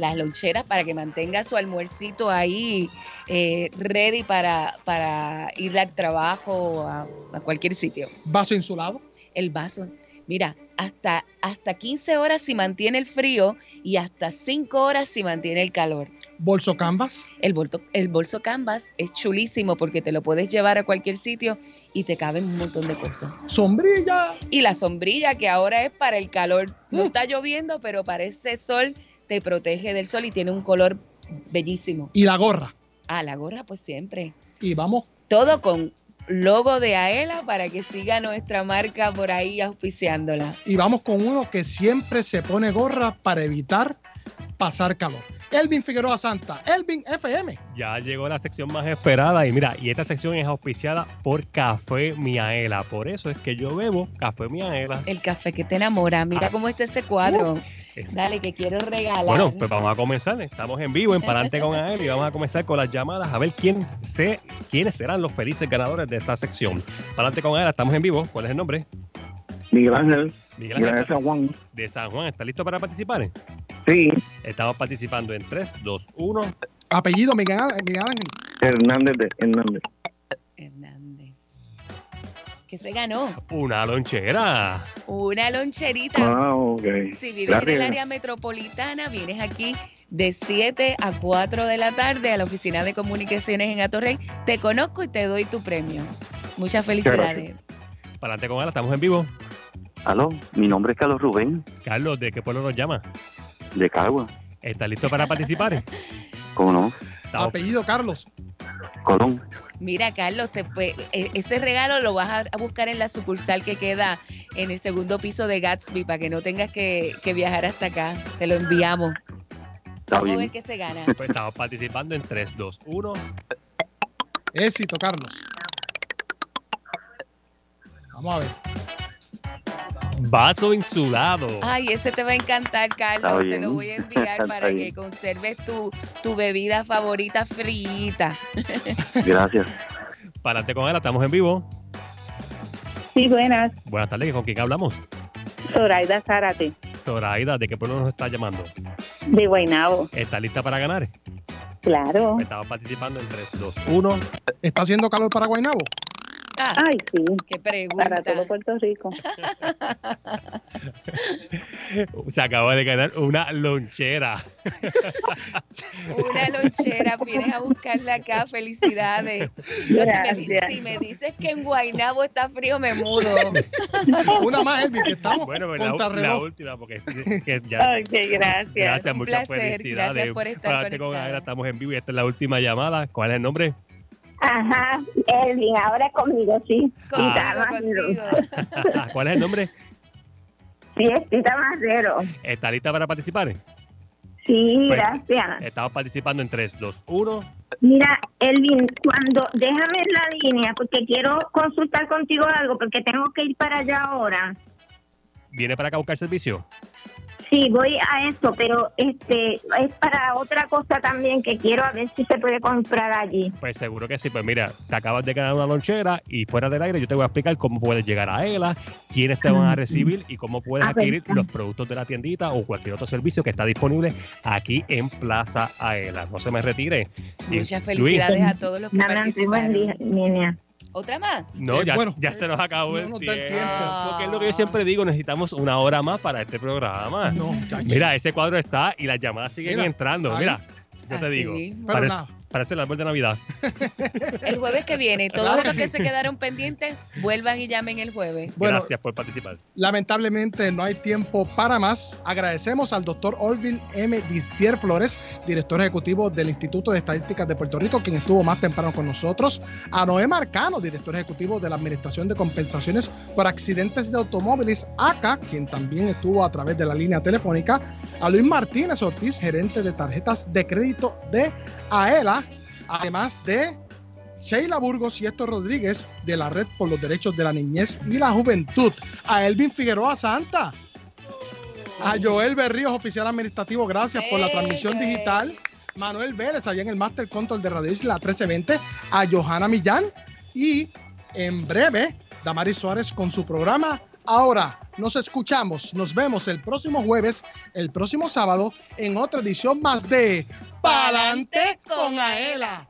Las loncheras para que mantenga su almuercito ahí eh, ready para, para ir al trabajo o a, a cualquier sitio. Vaso insulado. El vaso. Mira, hasta, hasta 15 horas si mantiene el frío y hasta 5 horas si mantiene el calor. Bolso canvas. El bolso, el bolso canvas es chulísimo porque te lo puedes llevar a cualquier sitio y te caben un montón de cosas. Sombrilla. Y la sombrilla que ahora es para el calor. No está lloviendo, pero para ese sol te protege del sol y tiene un color bellísimo. Y la gorra. Ah, la gorra pues siempre. Y vamos. Todo con logo de Aela para que siga nuestra marca por ahí auspiciándola. Y vamos con uno que siempre se pone gorra para evitar pasar calor. Elvin Figueroa Santa. Elvin FM. Ya llegó la sección más esperada y mira, y esta sección es auspiciada por Café Miaela. Por eso es que yo bebo Café Miaela. El café que te enamora. Mira cómo está ese cuadro. Dale, que quiero regalar. Bueno, pues vamos a comenzar. Estamos en vivo en Palante con Ael y vamos a comenzar con las llamadas a ver quién se, quiénes serán los felices ganadores de esta sección. Palante con Ael, estamos en vivo. ¿Cuál es el nombre? Miguel Ángel. Miguel Ángel. Ángel San Juan. De San Juan. ¿Está listo para participar? Sí. Estamos participando en 3, 2, 1. Apellido Miguel Ángel. Hernández de Hernández. Que se ganó Una lonchera. una loncherita. Ah, ok. Si vives en el Gracias. área metropolitana, vienes aquí de 7 a 4 de la tarde a la oficina de comunicaciones en Atorrey. Te conozco y te doy tu premio. Muchas felicidades. Palante con Ael, estamos en vivo. Aló, mi nombre es Carlos Rubén, Carlos, ¿de qué pueblo nos llama? de Cagua. ¿Está listo para participar? ¿Cómo no? Apellido Carlos. Colón. Mira, Carlos, te e- ese regalo lo vas a, buscar en la sucursal que queda en el segundo piso de Gatsby para que no tengas que, que viajar hasta acá. Te lo enviamos. Está Vamos a ver qué se gana. Pues estamos participando en 3, 2, 1. Éxito, Carlos. Vamos a ver. Vaso insulado. Ay, ese te va a encantar, Carlos. Te lo voy a enviar para que bien. conserves tu, tu bebida favorita frita. Gracias. Palante con Ael, estamos en vivo. Sí, buenas. Buenas tardes, ¿con quién hablamos? Zoraida Zárate, Zoraida, ¿de qué pueblo nos está llamando? de Guaynabo. ¿Está lista para ganar? Claro. Estamos participando en 3, 2, 1. ¿Está haciendo calor para Guaynabo? Ay, sí. Qué pregunta. Para todo Puerto Rico. Se acaba de ganar una lonchera. Una lonchera, vienes a buscarla acá. Felicidades. Si, me, si dices que en Guaynabo está frío, me mudo. Una más, Elvin, que estamos Bueno, pues la, última, porque que ya. Ok, gracias. Gracias, Un muchas placer, felicidades. gracias por estar Palante con estamos en vivo y esta es la última llamada. ¿Cuál es el nombre? Ajá, Elvin, ahora conmigo, sí. Contigo. ¿Cuál es el nombre? Sí, es Tita Macero. ¿Está lista para participar? Sí, Pues, gracias. Estamos participando en 3, 2, 1. Mira, Elvin, cuando déjame en la línea porque quiero consultar contigo algo porque tengo que ir para allá ahora. ¿Viene para acá a buscar servicio? Sí, voy a eso, pero este es para otra cosa también que quiero a ver si se puede comprar allí. Pues seguro que sí. Pues mira, te acabas de ganar una lonchera y fuera del aire yo te voy a explicar cómo puedes llegar a ELA, quiénes te van a recibir y cómo puedes Ah, adquirir los productos de la tiendita o cualquier otro servicio que está disponible aquí en Plaza Aela. No se me retire. Muchas Luis, felicidades a todos los que Adelante, buen día, participaron. niña. ¿Otra más? No, Eh, ya, bueno, ya se nos acabó el tiempo. el tiempo. Porque es lo que yo siempre digo, necesitamos una hora más para este programa. No. Mira, ese cuadro está y las llamadas siguen Mira, entrando. ahí. Mira, yo te Así digo. Parece, nada. Parece el árbol de Navidad. El jueves que viene, todos Claro que los que sí. se quedaron pendientes, vuelvan y llamen el jueves. Bueno, Gracias por participar. Lamentablemente no hay tiempo para más. Agradecemos al doctor Orville M. Distier Flores, director ejecutivo del Instituto de Estadísticas de Puerto Rico, quien estuvo más temprano con nosotros. A Noé Marcano, director ejecutivo de la Administración de Compensaciones por Accidentes de Automóviles, ACA, quien también estuvo a través de la línea telefónica. A Luis Martínez Ortiz, gerente de tarjetas de crédito de AELA, además de Sheila Burgos y Héctor Rodríguez de la Red por los Derechos de la Niñez y la Juventud. A Elvin Figueroa Santa. A Joel Berríos, oficial administrativo, gracias por la transmisión digital. Manuel Vélez, allá en el Master Control de Radio Isla 1320. A Johanna Millán. Y en breve, Damaris Suárez con su programa. Ahora, nos escuchamos, nos vemos el próximo jueves, el próximo sábado, en otra edición más de Palante con Aela.